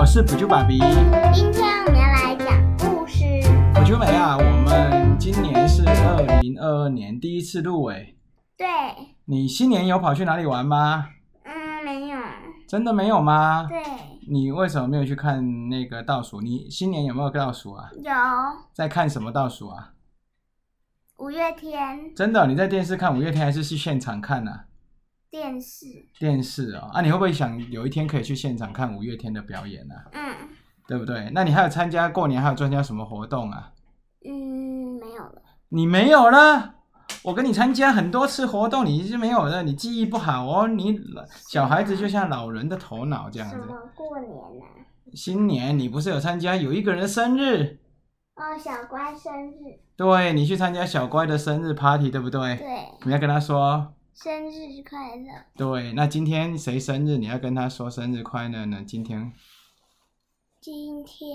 我是补救爸比。今天我们要来讲故事。补救美啊，我们今年是二零二二年第一次入围。对，你新年有跑去哪里玩吗？嗯，没有。真的没有吗？对，你为什么没有去看那个倒数？你新年有没有倒数啊？有在看什么倒数啊？五月天真的，你在电视看五月天还是去现场看啊？电视。电视哦，啊，你会不会想有一天可以去现场看五月天的表演呢、嗯对不对？那你还有参加过年还有参加什么活动啊？嗯，没有了。你没有了？我跟你参加很多次活动，你是没有的，你记忆不好哦。你小孩子就像老人的头脑这样子。什么过年呢、新年你不是有参加有一个人的生日？哦，小乖生日。对你去参加小乖的生日 party，对不对？对，你要跟他说，生日快乐。对。那今天谁生日？你要跟他说生日快乐呢？今天今天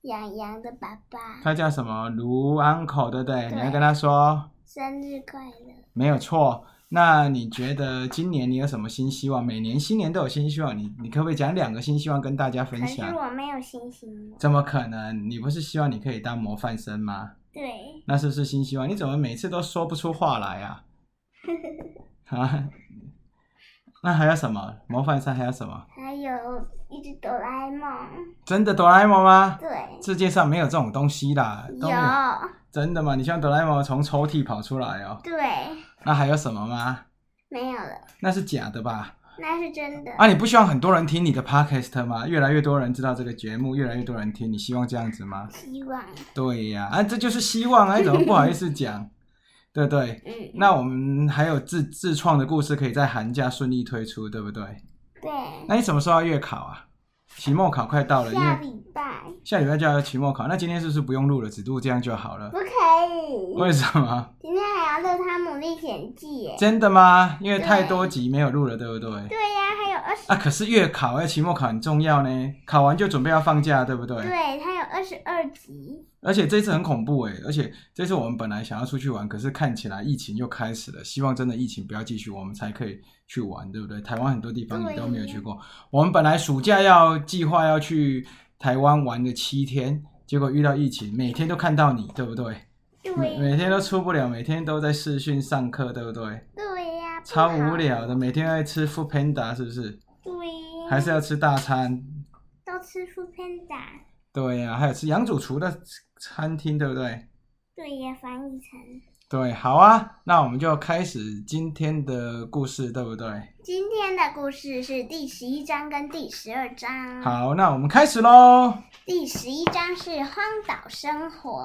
洋洋的爸爸他叫什么？卢 uncle，对不对？对你要跟他说，生日快乐。没有错。那你觉得今年你有什么新希望？每年新年都有新希望，你你可不可以讲两个新希望跟大家分享可是享？我没有新希望。怎么可能？你不是希望你可以当模范生吗？对，那是不是新希望？你怎么每次都说不出话来啊？啊？那还有什么？模范生还有什么？还有一只哆啦 A 梦。真的哆啦 A 梦吗？对，世界上没有这种东西啦，有。有。真的吗？你希望哆啦 A 梦从抽屉跑出来哦？对，那还有什么吗？没有了，那是假的吧？那是真的。啊，你不希望很多人听你的 podcast 吗？越来越多人知道这个节目，越来越多人听，你希望这样子吗？希望。对呀、啊，这就是希望啊！你怎么不好意思讲？对不对？嗯，那我们还有自自创的故事可以在寒假顺利推出，对不对？对。那你什么时候要月考啊？期末考快到了，因下为礼拜下礼拜就要期末考。那今天是不是不用录了，只录这样就好了不？可以。为什么？今天还要录《汤姆历险记》耶。真的吗？因为太多集没有录了，对不对？对呀、还有二十、啊，可是月考哎，期末考很重要呢，考完就准备要放假，对不对？对，它有二十二集。而且这次很恐怖哎，而且这次我们本来想要出去玩，可是看起来疫情又开始了，希望真的疫情不要继续，我们才可以去玩，对不对？台湾很多地方你都没有去过，我们本来暑假要计划要去台湾玩个七天，结果遇到疫情，每天都看到你，对不对？每对每天都出不了，每天都在视讯上课，对不对？对呀、不超无聊的，每天在吃 Food Panda 是不是？对呀。还是要吃大餐？都吃副 panda。对呀、还有吃杨主厨的餐厅，对不对？对呀，翻译成。对，好啊，那我们就开始今天的故事，对不对？今天的故事是第十一章跟第十二章。。好，那我们开始喽。第十一章是荒岛生活。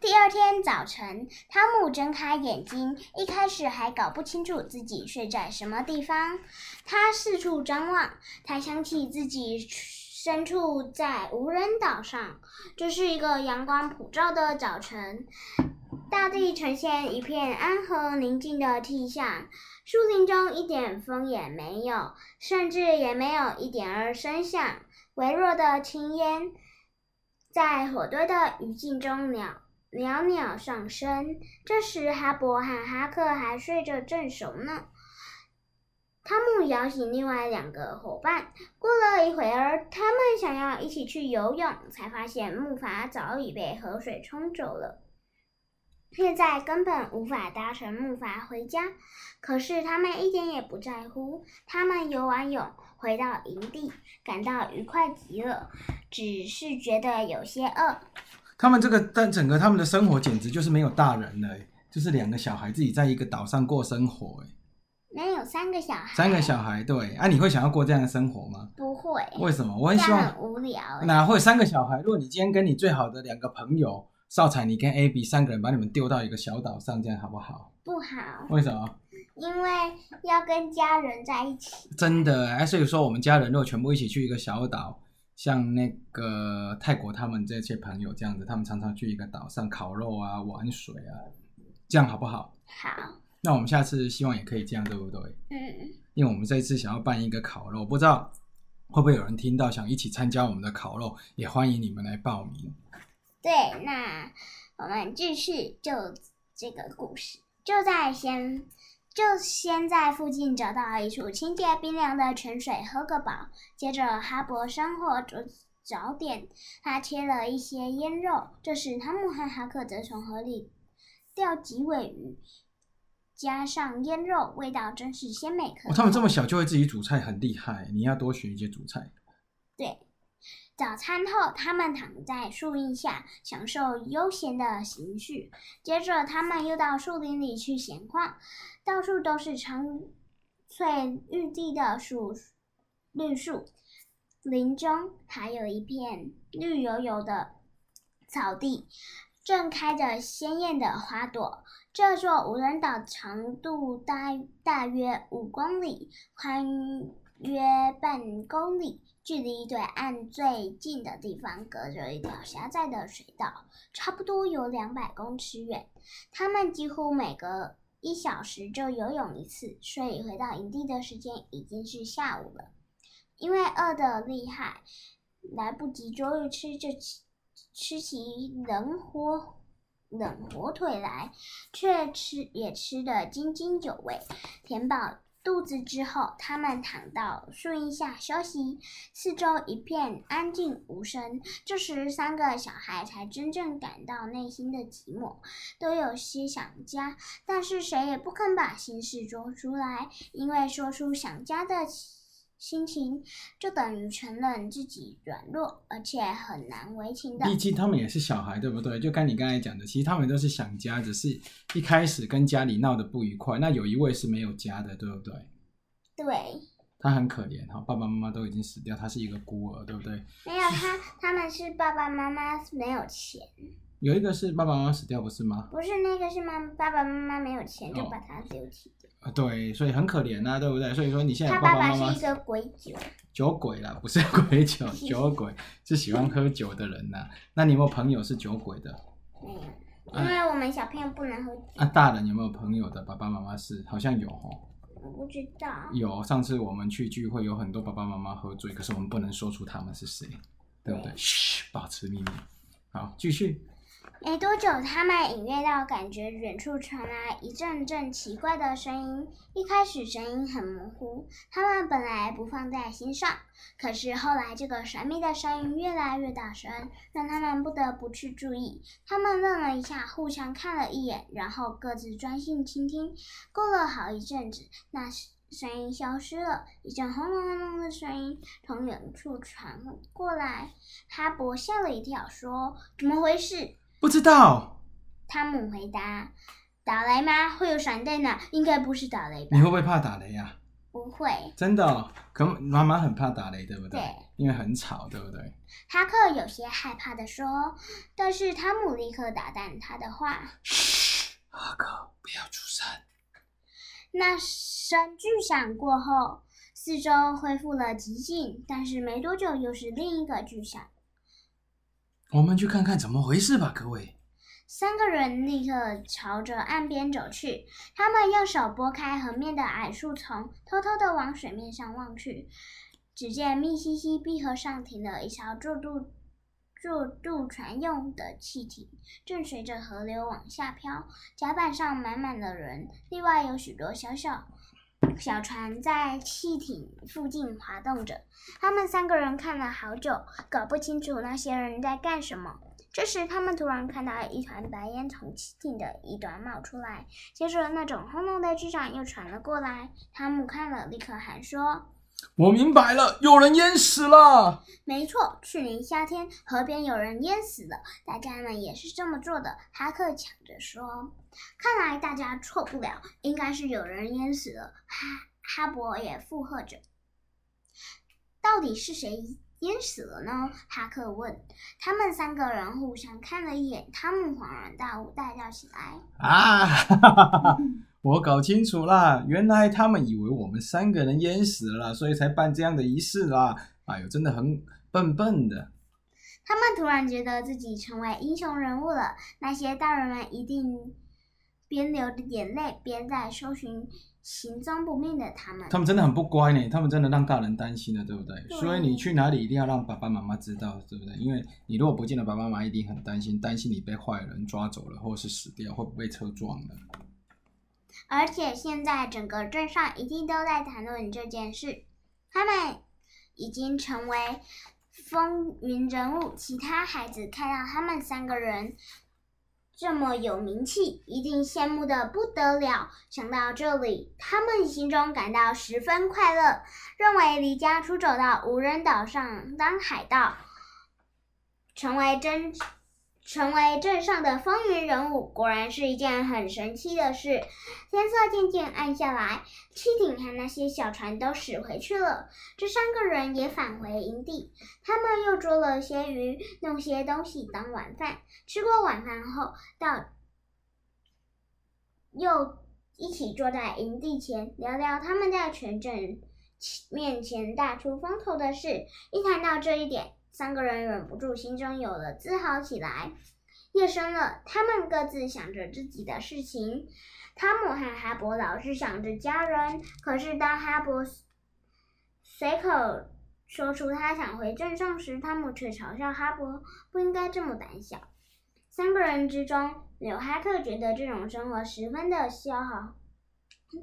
第二天早晨，汤姆睁开眼睛，一开始还搞不清楚自己睡在什么地方。他四处张望，他想起自己身处在无人岛上。这是一个阳光普照的早晨，大地呈现一片安和宁静的气象，树林中一点风也没有，甚至也没有一点儿声响。微弱的青烟在火堆的余烬中袅袅袅上升。这时，哈勃和哈克还睡着正熟呢。汤姆摇醒另外两个伙伴。过了一会儿，他们想要一起去游泳，才发现木筏早已被河水冲走了。现在根本无法搭乘木筏回家，可是他们一点也不在乎。他们游完泳，回到营地，感到愉快极了，只是觉得有些饿。他们这个但整个他们的生活简直就是没有大人了，就是两个小孩自己在一个岛上过生活，哎，能有三个小孩，三个小孩，对啊，你会想要过这样的生活吗？不会，为什么？我很希望很无聊欸。哪会三个小孩？如果你今天跟你最好的两个朋友少彩，你跟 AB 三个人把你们丢到一个小岛上，这样好不好？不好，为什么？因为要跟家人在一起。真的哎，所以说我们家人如果全部一起去一个小岛，像那个泰国他们这些朋友这样子，他们常常去一个岛上烤肉啊、玩水啊，这样好不好？好，那我们下次希望也可以这样，对不对？嗯，因为我们这一次想要办一个烤肉，不知道会不会有人听到想一起参加我们的烤肉，也欢迎你们来报名。对，那我们继续就这个故事，就在先就先在附近找到一处清洁冰凉的泉水喝个饱。接着，哈勃生火煮早点，他切了一些腌肉。这时，汤姆和哈克则从河里钓几尾鱼，加上腌肉，味道真是鲜美可口。哦，他们这么小就会自己煮菜，很厉害。你要多学一些煮菜。对，早餐后，他们躺在树荫下，享受悠闲的情绪。接着，他们又到树林里去闲逛。到处都是苍翠绿地的树绿树，林中还有一片绿油油的草地，正开着鲜艳的花朵。这座无人岛长度大大约五公里，宽约半公里，距离对岸最近的地方隔着一条狭窄的水道，差不多有两百公尺远。他们几乎每隔一小时就游泳一次，所以回到营地的时间已经是下午了。因为饿得厉害，来不及捉鱼吃，就吃起冷火冷火腿来，却吃也吃得津津有味，填饱。肚子之后，他们躺到树荫下休息，四周一片安静无声。这时，三个小孩才真正感到内心的寂寞，都有些想家，但是谁也不肯把心事说出来，因为说出想家的心情，就等于承认自己软弱，而且很难为情的。毕竟他们也是小孩，对不对？就跟你刚才讲的，其实他们都是想家，只是一开始跟家里闹得不愉快。那有一位是没有家的，对不对？对。他很可怜哈，爸爸妈妈都已经死掉，他是一个孤儿，对不对？没有他，他们是爸爸妈妈没有钱。有一个是爸爸妈妈死掉，不是吗？不是，那个是妈爸爸妈妈没有钱，就把他丢弃对，所以很可怜呐，对不对？所以说你现在他爸妈妈爸是一个鬼酒，酒鬼啦，不是 鬼酒，酒鬼是喜欢喝酒的人呐。那你有没有朋友是酒鬼的？没有，因为我们小朋友不能喝酒。啊，大人有没有朋友的爸爸妈妈是？好像有哦。我不知道。有，上次我们去聚会，有很多爸爸妈妈喝醉，可是我们不能说出他们是谁，对不对？嘘，保持秘密。好，继续。没多久，他们隐约到感觉远处传来一阵阵奇怪的声音。一开始声音很模糊，他们本来不放在心上。可是后来，这个神秘的声音越来越大声，让他们不得不去注意。他们愣了一下，互相看了一眼，然后各自专心倾听。过了好一阵子，那声音消失了，一阵轰隆隆的声音从远处传过来。哈勃吓了一跳，说：“怎么回事？”不知道，汤姆回答：“打雷吗？会有闪电的，应该不是打雷吧？”你会不会怕打雷呀？不会。真的？可妈妈很怕打雷，对不对？对。因为很吵，对不对？哈克有些害怕的说，但是汤姆立刻打断他的话：“嘘，哈克，不要出声。”那声巨响过后，四周恢复了寂静，但是没多久又是另一个巨响。我们去看看怎么回事吧，各位。三个人立刻朝着岸边走去。他们用手拨开河面的矮树丛，偷偷的往水面上望去。只见密西西比河上停了一艘坐渡坐渡船用的汽艇，正随着河流往下漂。甲板上满满的人，另外有许多小小。小船在汽艇附近滑动着，他们三个人看了好久，搞不清楚那些人在干什么。这时，他们突然看到一团白烟从汽艇的一端冒出来，接着那种轰隆的巨响又传了过来。汤姆看了，立刻喊说：“我明白了，有人淹死了。”没错，去年夏天河边有人淹死了，大家们也是这么做的。哈克抢着说。看来大家错不了，应该是有人淹死了。哈哈勃也附和着。到底是谁淹死了呢？哈克问。他们三个人互相看了一眼，他们恍然大悟，大叫起来：“啊！我搞清楚啦，原来他们以为我们三个人淹死了，所以才办这样的仪式啦！哎呦，真的很笨笨的。”他们突然觉得自己成为英雄人物了。那些大人们一定。边流着眼泪，边在搜寻行踪不明的他们。他们真的很不乖呢，他们真的让大人担心了，对不对？所以你去哪里一定要让爸爸妈妈知道，对不对？因为你如果不见了，爸爸妈妈一定很担心，担心你被坏人抓走了，或是死掉，会不会被车撞了。而且现在整个镇上一定都在谈论这件事。他们已经成为风云人物，其他孩子看到他们三个人这么有名气，一定羡慕的不得了。想到这里，他们心中感到十分快乐，认为离家出走到无人岛上当海盗，成为真。成为镇上的风云人物，果然是一件很神奇的事。天色渐渐暗下来，汽艇和那些小船都驶回去了。这三个人也返回营地，他们又捉了些鱼，弄些东西当晚饭。吃过晚饭后，到又一起坐在营地前聊聊他们在全镇面前大出风头的事。一谈到这一点，三个人忍不住心中有了自豪起来。夜深了，他们各自想着自己的事情。汤姆和哈勃老是想着家人，可是当哈勃随口说出他想回镇上时，汤姆却嘲笑哈勃不应该这么胆小。三个人之中，纽哈特觉得这种生活十分的消耗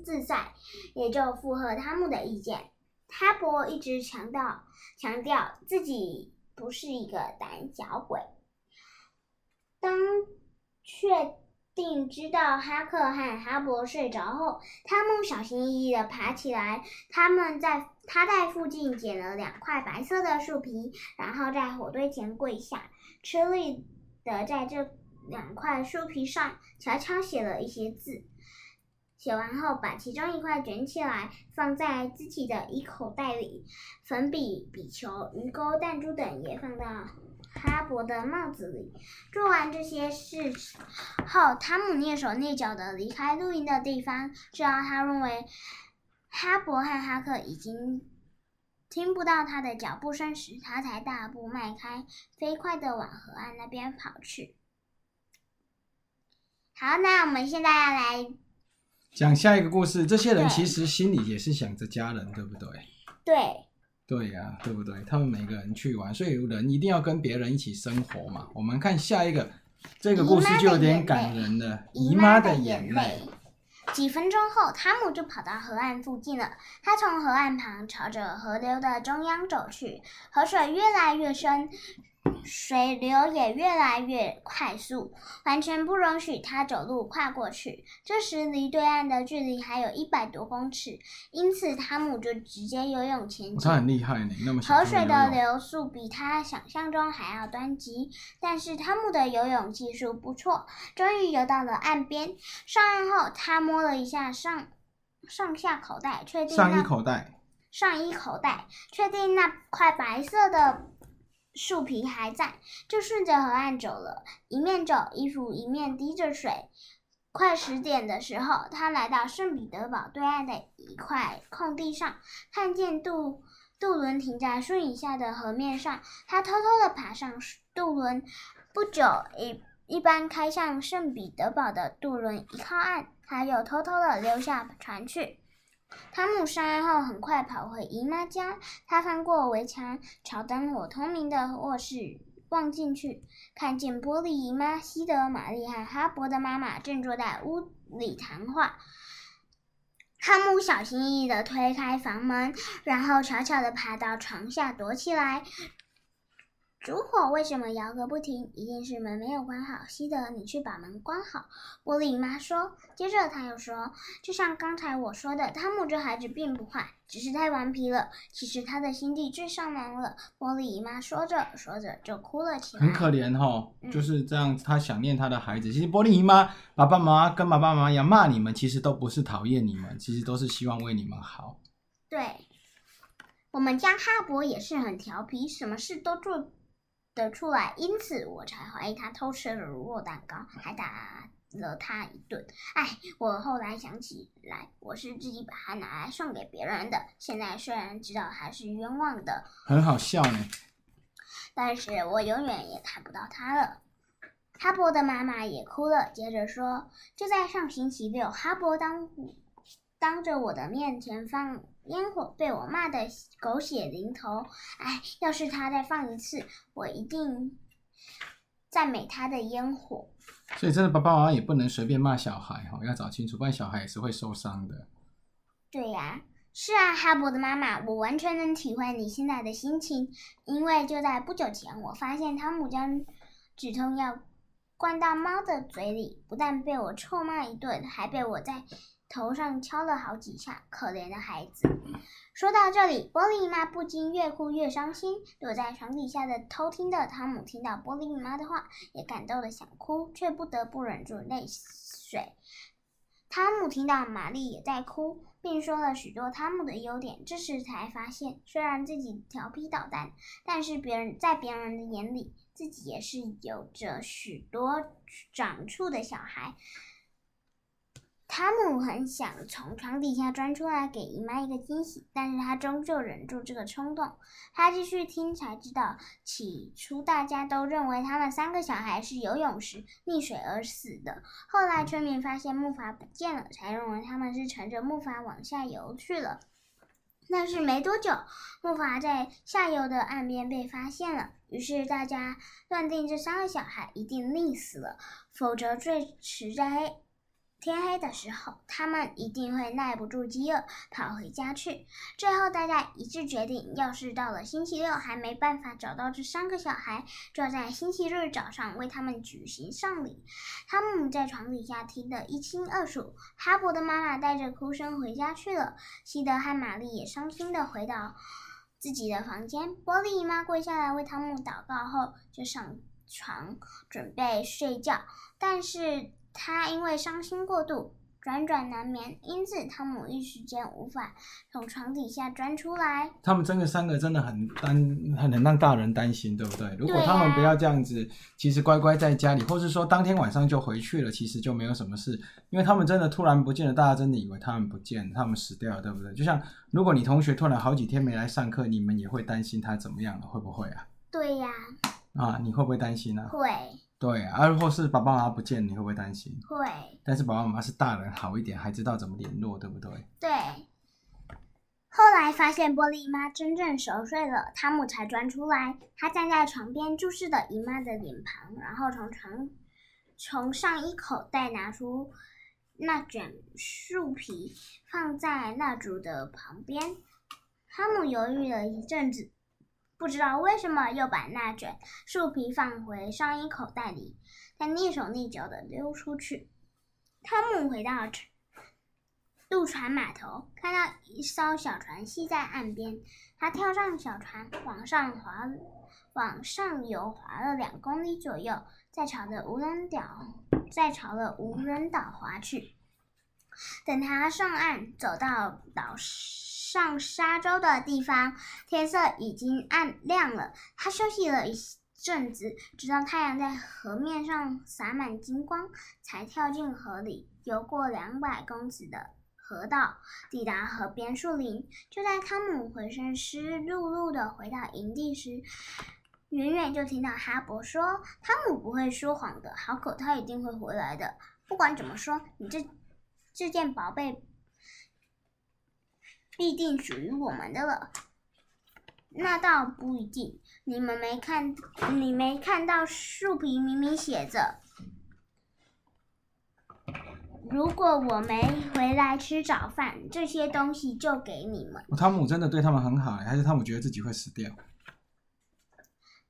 自在，也就附和汤姆的意见。哈勃一直强调强调自己。不是一个胆小鬼。当确定知道哈克和哈勃睡着后，汤姆小心翼翼的爬起来。他们在他在附近捡了两块白色的树皮，然后在火堆前跪下，吃力的在这两块树皮上悄悄写了一些字。写完后，把其中一块卷起来，放在自己的衣口袋里。粉笔、笔球、鱼钩、弹珠等也放到哈勃的帽子里。做完这些事后，汤姆蹑手蹑脚的离开露营的地方。直到他认为哈勃和哈克已经听不到他的脚步声时，他才大步迈开，飞快的往河岸那边跑去。好，那我们现在要来。讲下一个故事，这些人其实心里也是想着家人，对不对？对。对呀，对不对？他们每个人去玩，所以人一定要跟别人一起生活嘛。我们看下一个，这个故事就有点感人了。姨妈的眼泪。几分钟后，汤姆就跑到河岸附近了。他从河岸旁朝着河流的中央走去，河水越来越深。水流也越来越快速，完全不容许他走路跨过去。这时离对岸的距离还有一百多公尺，因此汤姆就直接游泳前进。他很厉害呢，那么河水的流速比他想象中还要湍急，但是汤姆的游泳技术不错，终于游到了岸边。上岸后，他摸了一下上上下口袋，确定上衣口袋上衣口袋，确定那块白色的。树皮还在，就顺着河岸走了。一面走，衣服一面滴着水。快十点的时候，他来到圣彼得堡对岸的一块空地上，看见渡渡轮停在树影下的河面上。他偷偷的爬上渡轮。不久，一一班开向圣彼得堡的渡轮一靠岸，他又偷偷的溜下船去。汤姆上岸后，很快跑回姨妈家。他翻过围墙，朝灯火通明的卧室望进去，看见玻璃姨妈西德、玛丽和哈勃的妈妈正坐在屋里谈话。汤姆小心翼翼地推开房门，然后悄悄地爬到床下躲起来。烛火为什么摇个不停？一定是门没有关好。西德，你去把门关好。玻璃妈说。接着他又说：“就像刚才我说的，汤姆这孩子并不坏，只是太顽皮了。其实他的心地最善良了。”玻璃姨妈说着说着就哭了起来。很可怜哈，就是这样，他想念他的孩子。其实玻璃姨妈爸爸妈妈跟爸爸妈妈一样骂你们，其实都不是讨厌你们，其实都是希望为你们好。对，我们家哈勃也是很调皮，什么事都做。得出来，因此我才怀疑他偷吃了乳酪蛋糕，还打了他一顿。哎，我后来想起来，我是自己把它拿来送给别人的。现在虽然知道还是冤枉的，很好笑呢。但是我永远也看不到他了。哈勃的妈妈也哭了，接着说：“就在上星期六，哈勃当当着我的面前放。”烟火被我骂得狗血淋头，哎，要是他再放一次，我一定赞美他的烟火。所以真的爸爸妈妈也不能随便骂小孩哈，要找清楚，不然小孩也是会受伤的。对呀，是啊，哈勃的妈妈，我完全能体会你现在的心情，因为就在不久前，我发现汤姆将止痛药灌到猫的嘴里，不但被我臭骂一顿，还被我在头上敲了好几下。可怜的孩子。说到这里，玻璃妈不禁越哭越伤心。躲在床底下的偷听的汤姆听到玻璃妈的话，也感动的想哭，却不得不忍住泪水。汤姆听到玛丽也在哭，并说了许多汤姆的优点。这时才发现，虽然自己调皮捣蛋，但是别人在别人的眼里，自己也是有着许多长处的小孩。汤姆很想从床底下钻出来给姨妈一个惊喜，但是他终究忍住这个冲动。他继续听，才知道起初大家都认为他们三个小孩是游泳时溺水而死的。后来村民发现木筏不见了，才认为他们是乘着木筏往下游去了。但是没多久，木筏在下游的岸边被发现了，于是大家断定这三个小孩一定溺死了，否则最迟在黑。天黑的时候，他们一定会耐不住饥饿，跑回家去。最后，大家一致决定，要是到了星期六还没办法找到这三个小孩，就在星期日早上为他们举行丧礼。汤姆在床底下听得一清二楚。哈勃的妈妈带着哭声回家去了。西德和玛丽也伤心的回到自己的房间。波利姨妈跪下来为汤姆祷告后，就上床准备睡觉，但是。他因为伤心过度，辗转难眠，因此汤姆一时间无法从床底下钻出来。他们真的三个真的很担，很能让大人担心，对不对？如果他们不要这样子，其实乖乖在家里，或是说当天晚上就回去了，其实就没有什么事。因为他们真的突然不见了，大家真的以为他们不见了，他们死掉了，对不对？就像如果你同学突然好几天没来上课，你们也会担心他怎么样了，会不会啊？对呀。啊，你会不会担心呢？会。对，而或是爸爸妈妈不见，你会不会担心？会。但是爸爸妈妈是大人，好一点，还知道怎么联络，对不对？对。后来发现玻璃姨妈真正熟睡了，汤姆才钻出来。他站在床边，注视着姨妈的脸庞，然后从床从上衣口袋拿出那卷树皮，放在蜡烛的旁边。汤姆犹豫了一阵子。不知道为什么又把那卷树皮放回上衣口袋里，他蹑手蹑脚的溜出去。汤姆回到渡船码头，看到一艘小船系在岸边，他跳上小船，往上划，往上游划了两公里左右，再朝着无人岛，再朝着无人岛划去。等他上岸，走到岛上沙洲的地方，天色已经暗亮了。他休息了一阵子，直到太阳在河面上洒满金光，才跳进河里，游过两百公尺的河道，抵达河边树林。就在汤姆浑身湿漉漉的回到营地时，远远就听到哈勃说：“汤姆不会说谎的，好狗，他一定会回来的。不管怎么说，你这……”这件宝贝必定属于我们的了。那倒不一定。你们没看，你没看到树皮明明写着：“如果我没回来吃早饭，这些东西就给你们。”汤姆真的对他们很好，还是汤姆觉得自己会死掉？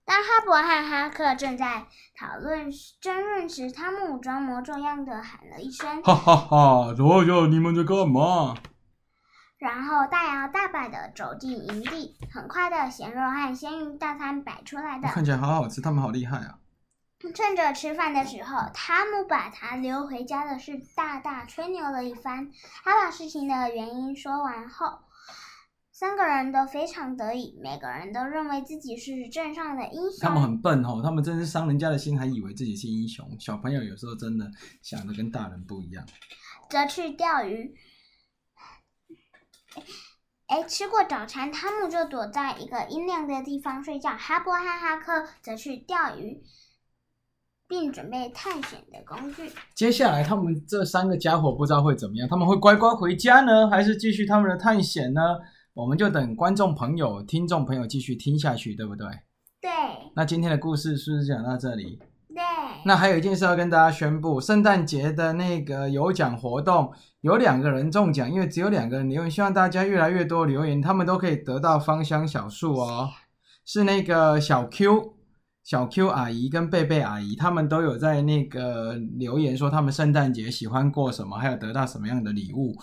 当哈勃和哈克正在讨论争论时，汤姆装模作样的喊了一声：“哈哈哈！左右，你们在干嘛？”然后大摇大摆的走进营地。很快的，咸肉和鲜鱼大餐摆出来的，看起来好好吃。他们好厉害啊！趁着吃饭的时候，汤姆把他留回家的事大大吹牛了一番。他把事情的原因说完后。三个人都非常得意，每个人都认为自己是镇上的英雄。他们很笨哦，他们真是伤人家的心，还以为自己是英雄。小朋友有时候真的想的跟大人不一样。则去钓鱼。哎，吃过早餐，汤姆就躲在一个阴凉的地方睡觉。哈波和哈克则去钓鱼，并准备探险的工具。接下来，他们这三个家伙不知道会怎么样？他们会乖乖回家呢，还是继续他们的探险呢？我们就等观众朋友、听众朋友继续听下去，对不对？对。那今天的故事是不是讲到这里？对。那还有一件事要跟大家宣布，圣诞节的那个有奖活动有两个人中奖，因为只有两个人留言，希望大家越来越多留言，他们都可以得到芳香小树哦。是那个小 Q、小 Q 阿姨跟贝贝阿姨，他们都有在那个留言说他们圣诞节喜欢过什么，还有得到什么样的礼物。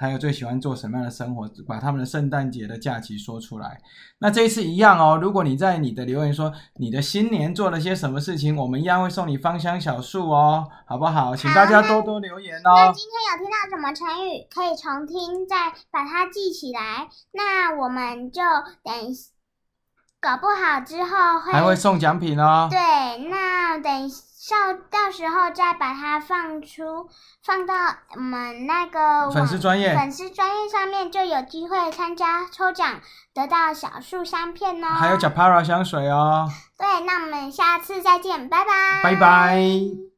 还有最喜欢做什么样的生活？把他们的圣诞节的假期说出来。那这一次一样哦。如果你在你的留言说你的新年做了些什么事情，我们一样会送你芳香小树哦，好不好？请大家多多留言哦。那今天有听到什么成语，可以重听，再把它记起来。那我们就等，搞不好之后会还会送奖品哦。对，那等。到到时候再把它放出，放到我们那个粉丝专业粉丝专业上面，就有机会参加抽奖，得到小树香片哦。还有 Japara 香水哦。对，那我们下次再见，拜拜。拜拜。